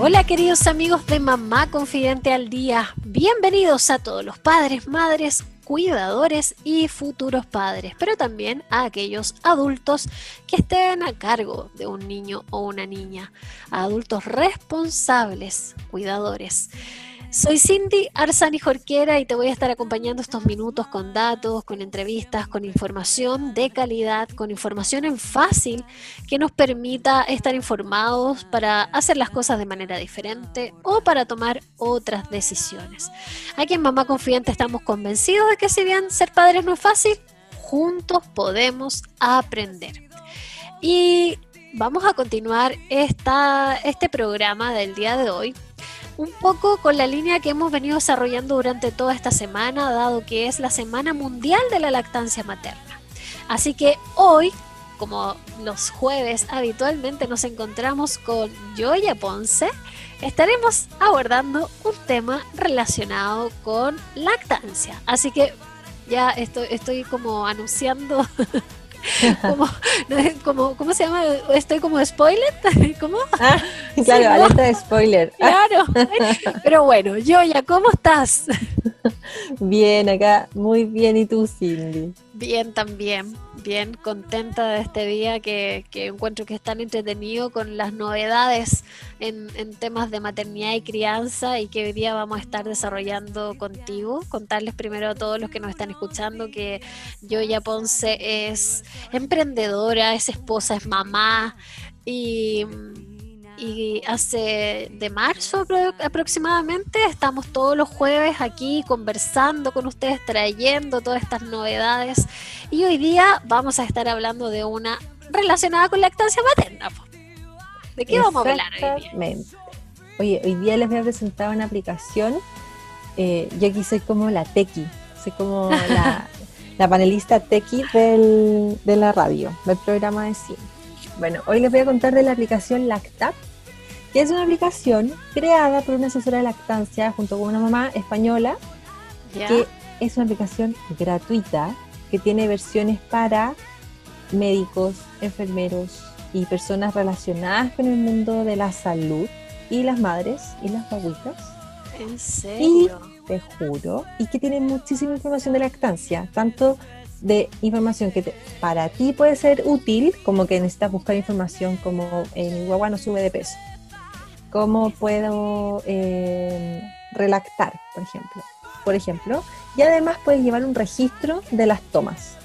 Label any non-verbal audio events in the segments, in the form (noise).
Hola queridos amigos de Mamá Confidente al Día, bienvenidos a todos los padres, madres, cuidadores y futuros padres, pero también a aquellos adultos que estén a cargo de un niño o una niña, a adultos responsables, cuidadores. Soy Cindy Arzani Jorquera y te voy a estar acompañando estos minutos con datos, con entrevistas, con información de calidad, con información en fácil que nos permita estar informados para hacer las cosas de manera diferente o para tomar otras decisiones. Aquí en Mamá Confidente estamos convencidos de que si bien ser padres no es fácil, juntos podemos aprender. Y vamos a continuar esta, este programa del día de hoy un poco con la línea que hemos venido desarrollando durante toda esta semana, dado que es la Semana Mundial de la Lactancia Materna. Así que hoy, como los jueves habitualmente nos encontramos con Joya Ponce, estaremos abordando un tema relacionado con lactancia. Así que ya estoy, estoy como anunciando (laughs) (laughs) como, ¿Cómo se llama? ¿Estoy como spoiler? (laughs) ¿Cómo? Ah, claro, alerta de spoiler. Claro. (laughs) Pero bueno, Joya, ¿cómo estás? (laughs) Bien, acá, muy bien. ¿Y tú, Cindy? Bien, también bien contenta de este día que, encuentro que es tan entretenido con las novedades en, temas de maternidad y crianza y que hoy día vamos a estar desarrollando contigo. Contarles primero a todos los que nos están escuchando que Yoya Ponce es emprendedora, es esposa, es mamá y y hace de marzo aproximadamente estamos todos los jueves aquí conversando con ustedes, trayendo todas estas novedades y hoy día vamos a estar hablando de una relacionada con lactancia materna. ¿De qué vamos a hablar hoy día? Oye, hoy día les voy a presentar una aplicación. Eh, yo aquí soy como la tequi, soy como la, (laughs) panelista tequi del, de la radio, del programa de cine. Bueno, hoy les voy a contar de la aplicación Lactap, que es una aplicación creada por una asesora de lactancia junto con una mamá española, que es una aplicación gratuita que tiene versiones para médicos, enfermeros y personas relacionadas con el mundo de la salud y las madres y las babuitas. ¿En serio? Y te juro, y que tiene muchísima información de lactancia, tanto de información que para ti puede ser útil, como que necesitas buscar información como en mi guagua no sube de peso, cómo puedo eh, relactar, por ejemplo. Por ejemplo, y además puedes llevar un registro de las tomas.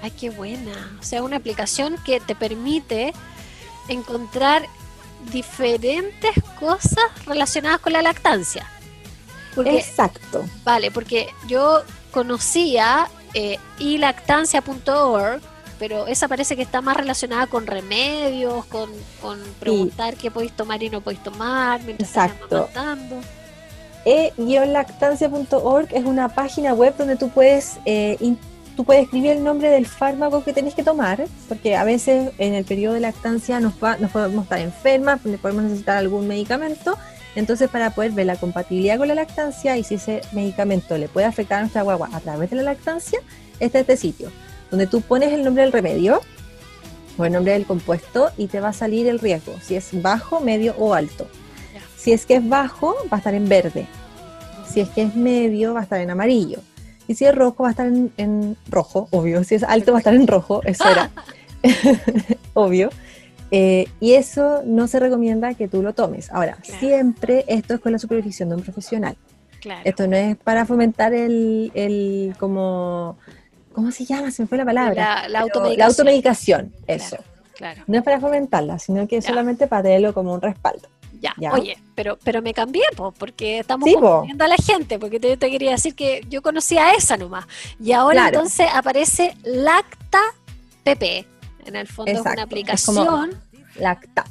Ay, qué buena. O sea, una aplicación que te permite encontrar diferentes cosas relacionadas con la lactancia. Exacto. Vale, porque yo conocía eh, ilactancia.org pero esa parece que está más relacionada con remedios, con, preguntar qué podéis tomar y no podéis tomar mientras Exacto. e-lactancia.org es una página web donde tú puedes eh, tú puedes escribir el nombre del fármaco que tenés que tomar, porque a veces en el periodo de lactancia nos, nos podemos estar enfermas, podemos necesitar algún medicamento. Entonces, para poder ver la compatibilidad con la lactancia y si ese medicamento le puede afectar a nuestra guagua a través de la lactancia, está este sitio donde tú pones el nombre del remedio o el nombre del compuesto y te va a salir el riesgo, si es bajo, medio o alto. Si es que es bajo, va a estar en verde. Si es que es medio, va a estar en amarillo. Y si es rojo, va a estar en, rojo, obvio. Si es alto, va a estar en rojo, eso era. (laughs) (laughs) obvio. Eh, y eso no se recomienda que tú lo tomes. Ahora, siempre esto es con la supervisión de un profesional. Esto no es para fomentar el, el como ¿Cómo se llama? Se me fue la palabra. La, automedicación. La automedicación, eso. Claro, No es para fomentarla, sino que es solamente para tenerlo como un respaldo. Ya. oye, pero, pero me cambié, porque estamos confundiendo a la gente, porque te, te, quería decir que yo conocía esa nomás. Y ahora entonces aparece Lacta PP. En el fondo es una aplicación. Lacta.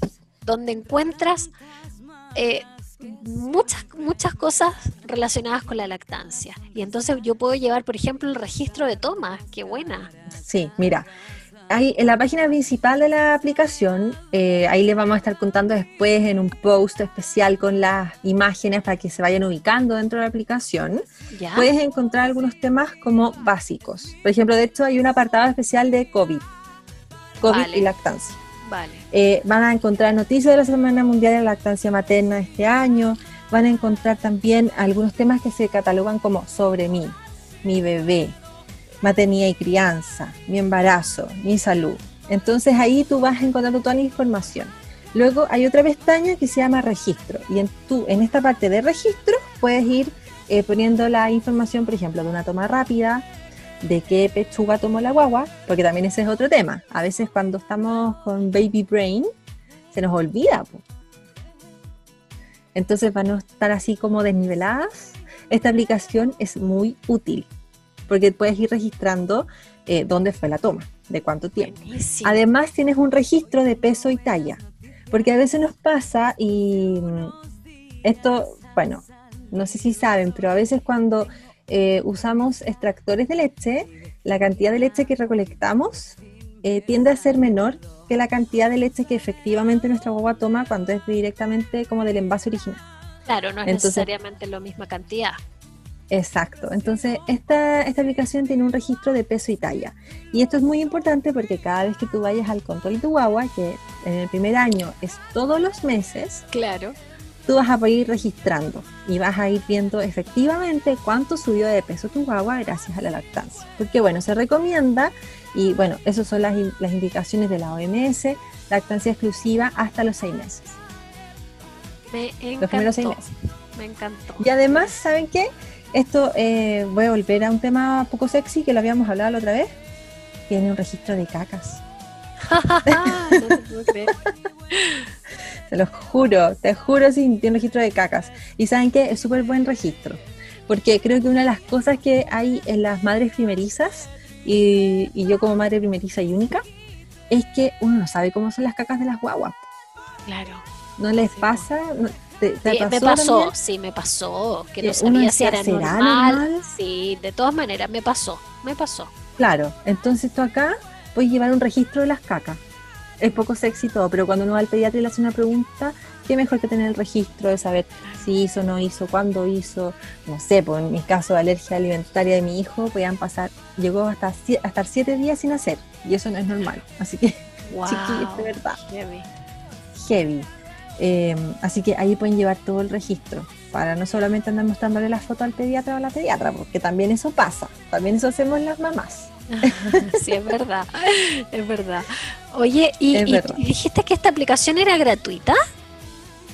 Donde encuentras eh, muchas, muchas cosas relacionadas con la lactancia. Y entonces yo puedo llevar, por ejemplo, el registro de tomas. Qué buena. Sí, mira, Ahí, en la página principal de la aplicación, eh, ahí les vamos a estar contando después en un post especial con las imágenes para que se vayan ubicando dentro de la aplicación. Puedes encontrar algunos temas como básicos. Por ejemplo, de hecho hay un apartado especial de COVID, COVID y lactancia. Eh, van a encontrar noticias de la Semana Mundial de la Lactancia Materna este año. Van a encontrar también algunos temas que se catalogan como sobre mí, mi bebé, maternidad y crianza, mi embarazo, mi salud. Entonces ahí tú vas encontrando toda la información. Luego hay otra pestaña que se llama registro y en, tú, en esta parte de registro puedes ir eh, poniendo la información, por ejemplo, de una toma rápida, de qué pechuga tomó la guagua, porque también ese es otro tema. A veces cuando estamos con baby brain se nos olvida. Entonces van a estar así como desniveladas. Esta aplicación es muy útil porque puedes ir registrando eh, dónde fue la toma, de cuánto tiempo. Además tienes un registro de peso y talla, porque a veces nos pasa y mm, esto, bueno, no sé si saben, pero a veces cuando eh, usamos extractores de leche, la cantidad de leche que recolectamos eh, tiende a ser menor que la cantidad de leche que efectivamente nuestra guagua toma cuando es directamente como del envase original. Claro, no es necesariamente la misma cantidad. Exacto. Entonces, esta, esta aplicación tiene un registro de peso y talla. Y esto es muy importante porque cada vez que tú vayas al control de tu guagua, que en el primer año es todos los meses, claro. Tú vas a poder ir registrando y vas a ir viendo efectivamente cuánto subió de peso tu guagua gracias a la lactancia. Porque bueno, se recomienda, y bueno, esas son las, las indicaciones de la OMS, lactancia exclusiva hasta los seis meses. Me encantó. Los primeros seis meses. Me encantó. Y además, ¿saben qué? Esto, eh, voy a volver a un tema poco sexy que lo habíamos hablado la otra vez. Tiene un registro de cacas. (laughs) no (laughs) te los juro, te juro, sí, tiene un registro de cacas. Y saben que es súper buen registro. Porque creo que una de las cosas que hay en las madres primerizas, y, yo como madre primeriza y única, es que uno no sabe cómo son las cacas de las guaguas. Claro. ¿No les pasa? me pasó, sí, me pasó, que no sabía si era normal. Sí, de todas maneras, me pasó, me pasó. Claro, entonces tú acá puedes llevar un registro de las cacas. Es poco sexy todo, pero cuando uno va al pediatra y le hace una pregunta, qué mejor que tener el registro de saber si hizo, no hizo, cuándo hizo, no sé, pues en mi caso de alergia alimentaria de mi hijo, podían pasar, llegó hasta, hasta siete días sin hacer, y eso no es normal. Así que, (laughs) wow, chiquillos, de verdad. Heavy. Heavy. Eh, así que ahí pueden llevar todo el registro para no solamente andar mostrándole la foto al pediatra o a la pediatra, porque también eso pasa, también eso hacemos las mamás. (laughs) sí, es verdad, es verdad. Oye, y, dijiste que esta aplicación era gratuita?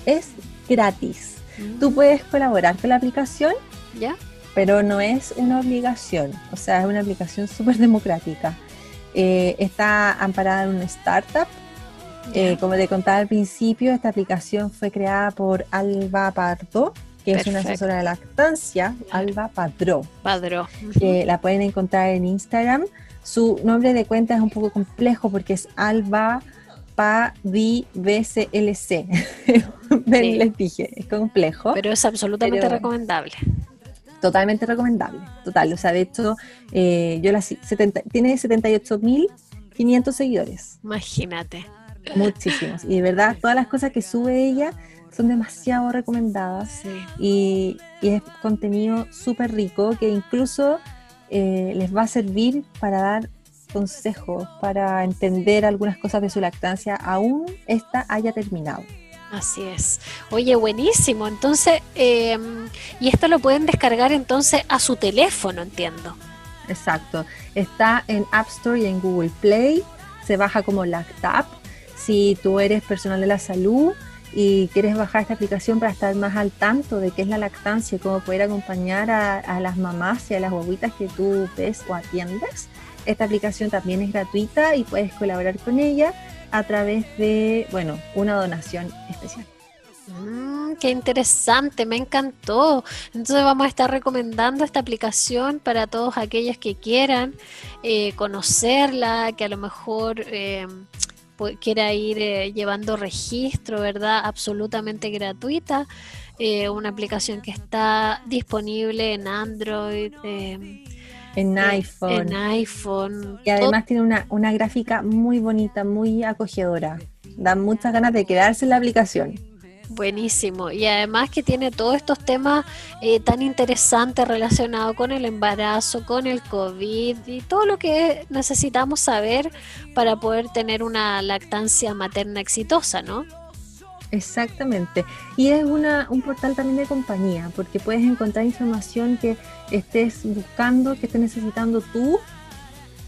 Es gratis. Tú mm. puedes colaborar con la aplicación, ¿ya? Pero no es una obligación, o sea, es una aplicación súper democrática. Eh, está amparada en una startup eh, como te contaba al principio, esta aplicación fue creada por Alba Pardo, que es una asesora de lactancia, Alba Padró. Padró. la pueden encontrar en Instagram. Su nombre de cuenta es un poco complejo porque es Alba Padi BCLC. (laughs) Les dije, es complejo. Pero es absolutamente recomendable. Totalmente recomendable. Total. O sea, de hecho, eh, yo la 70, tiene 78.500 seguidores. Imagínate. Muchísimos. Y de verdad, todas las cosas que sube ella son demasiado recomendadas. Y, es contenido súper rico que incluso eh, les va a servir para dar consejos, para entender algunas cosas de su lactancia, aún esta haya terminado. Así es. Oye, buenísimo. Entonces, em, y esto lo pueden descargar entonces a su teléfono, entiendo. Exacto. Está en App Store y en Google Play. Se baja como Lactap si tú eres personal de la salud y quieres bajar esta aplicación para estar más al tanto de qué es la lactancia y cómo poder acompañar a, las mamás y a las guaguitas que tú ves o atiendes, esta aplicación también es gratuita y puedes colaborar con ella a través de, bueno, una donación especial. Mm, qué interesante, me encantó. Entonces vamos a estar recomendando esta aplicación para todos aquellos que quieran eh, conocerla, que a lo mejor... Eh, quiera ir eh, llevando registro, ¿verdad? Absolutamente gratuita. Eh, una aplicación que está disponible en Android. Em, en iPhone. En iPhone. Y además tiene una, una gráfica muy bonita, muy acogedora. Da muchas ganas de quedarse en la aplicación. Buenísimo. Y además que tiene todos estos temas eh, tan interesantes relacionados con el embarazo, con el COVID y todo lo que necesitamos saber para poder tener una lactancia materna exitosa, ¿no? Exactamente. Y es una, un portal también de compañía, porque puedes encontrar información que estés buscando, que estés necesitando tú.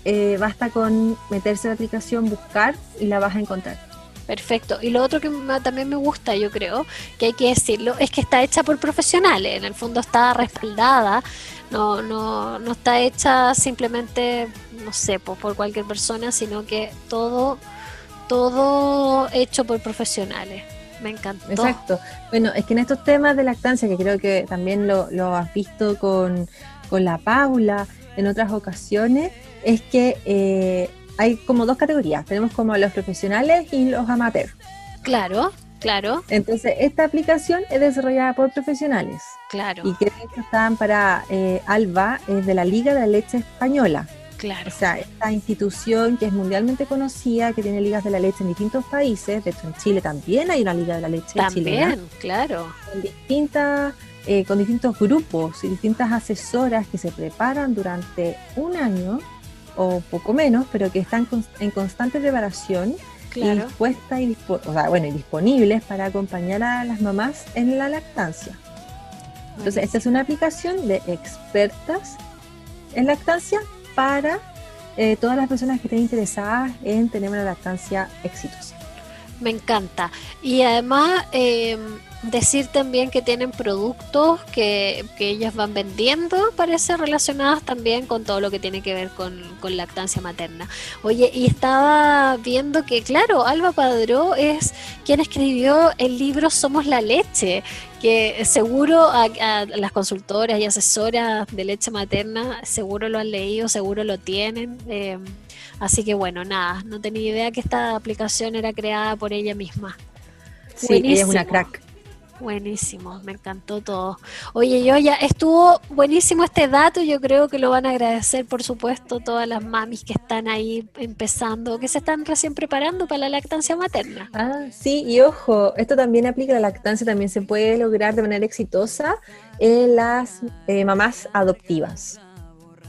Eh, basta con meterse en la aplicación, buscar y la vas a encontrar. Perfecto. Y lo otro que también me gusta, yo creo, que hay que decirlo, es que está hecha por profesionales. En el fondo está respaldada, no, no, no está hecha simplemente, no sé, por, por cualquier persona, sino que todo, todo hecho por profesionales. Me encantó. Exacto. Bueno, es que en estos temas de lactancia, que creo que también lo, has visto con, con la Paula en otras ocasiones, es que eh, hay como dos categorías. Tenemos como los profesionales y los amateurs. Claro, claro. Entonces, esta aplicación es desarrollada por profesionales. Claro. Y que de hecho están para eh, ALBA, es de la Liga de la Leche Española. Claro. O sea, esta institución que es mundialmente conocida, que tiene ligas de la leche en distintos países, de hecho en Chile también hay una liga de la leche. También, claro. Con, distintas, eh, con distintos grupos y distintas asesoras que se preparan durante un año o poco menos, pero que están en constante preparación y dispuestas y, bueno, y disponibles para acompañar a las mamás en la lactancia. Entonces, esta es una aplicación de expertas en lactancia para eh, todas las personas que estén interesadas en tener una lactancia exitosa. Me encanta. Y además, eh, decir también que tienen productos que, ellas van vendiendo, parece relacionados también con todo lo que tiene que ver con, lactancia materna. Oye, y estaba viendo que, claro, Alba Padró es quien escribió el libro Somos la leche, que seguro a, las consultoras y asesoras de leche materna seguro lo han leído, seguro lo tienen. Eh, así que bueno, nada, no tenía idea que esta aplicación era creada por ella misma. Sí, ella es una crack. Buenísimo, me encantó todo. Oye, yo ya estuvo buenísimo este dato, yo creo que lo van a agradecer, por supuesto, todas las mamis que están ahí empezando, que se están recién preparando para la lactancia materna. Ah, sí, y ojo, esto también aplica a la lactancia, también se puede lograr de manera exitosa en las eh, mamás adoptivas.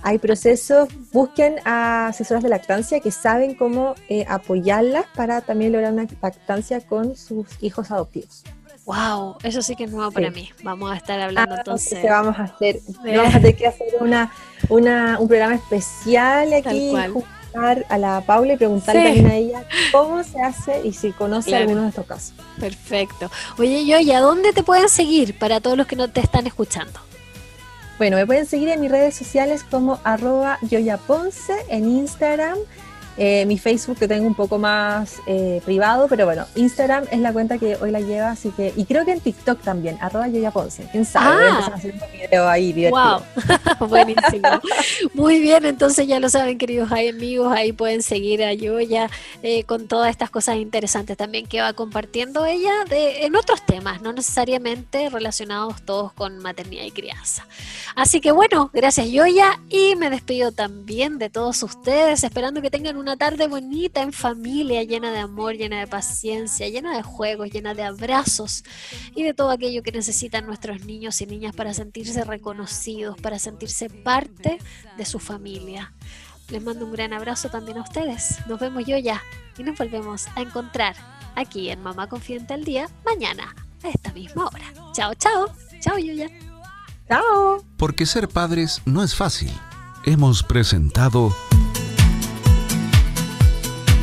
Hay procesos, busquen a asesoras de lactancia que saben cómo eh, apoyarlas para también lograr una lactancia con sus hijos adoptivos. Wow, eso sí que es nuevo para mí. Vamos a estar hablando ah, entonces. Vamos a hacer, vamos a (laughs) tener que hacer una, una, un programa especial aquí, juntar a la Paula y preguntarle también a ella cómo se hace y si conoce algunos de estos casos. Perfecto. Oye, yo, ¿y a dónde te pueden seguir para todos los que no te están escuchando? Bueno, me pueden seguir en mis redes sociales como arroba yoyaponce en Instagram eh, mi Facebook que tengo un poco más eh, privado, pero bueno, Instagram es la cuenta que hoy la lleva, así que, y creo que en TikTok también, arroba Yoya Ponce, quién sabe, ah. a hacer un video ahí divertido. Wow, (laughs) buenísimo. Muy bien, entonces ya lo saben, queridos amigos, ahí pueden seguir a Yoya eh, con todas estas cosas interesantes también que va compartiendo ella de, en otros temas, no necesariamente relacionados todos con maternidad y crianza. Así que bueno, gracias Yoya y me despido también de todos ustedes, esperando que tengan una tarde bonita en familia, llena de amor, llena de paciencia, llena de juegos, llena de abrazos y de todo aquello que necesitan nuestros niños y niñas para sentirse reconocidos, para sentirse parte de su familia. Les mando un gran abrazo también a ustedes. Nos vemos yo ya y nos volvemos a encontrar aquí en Mamá Confidente al Día mañana a esta misma hora. Chao, chao. Chao, Yuya. Chao. Porque ser padres no es fácil. Hemos presentado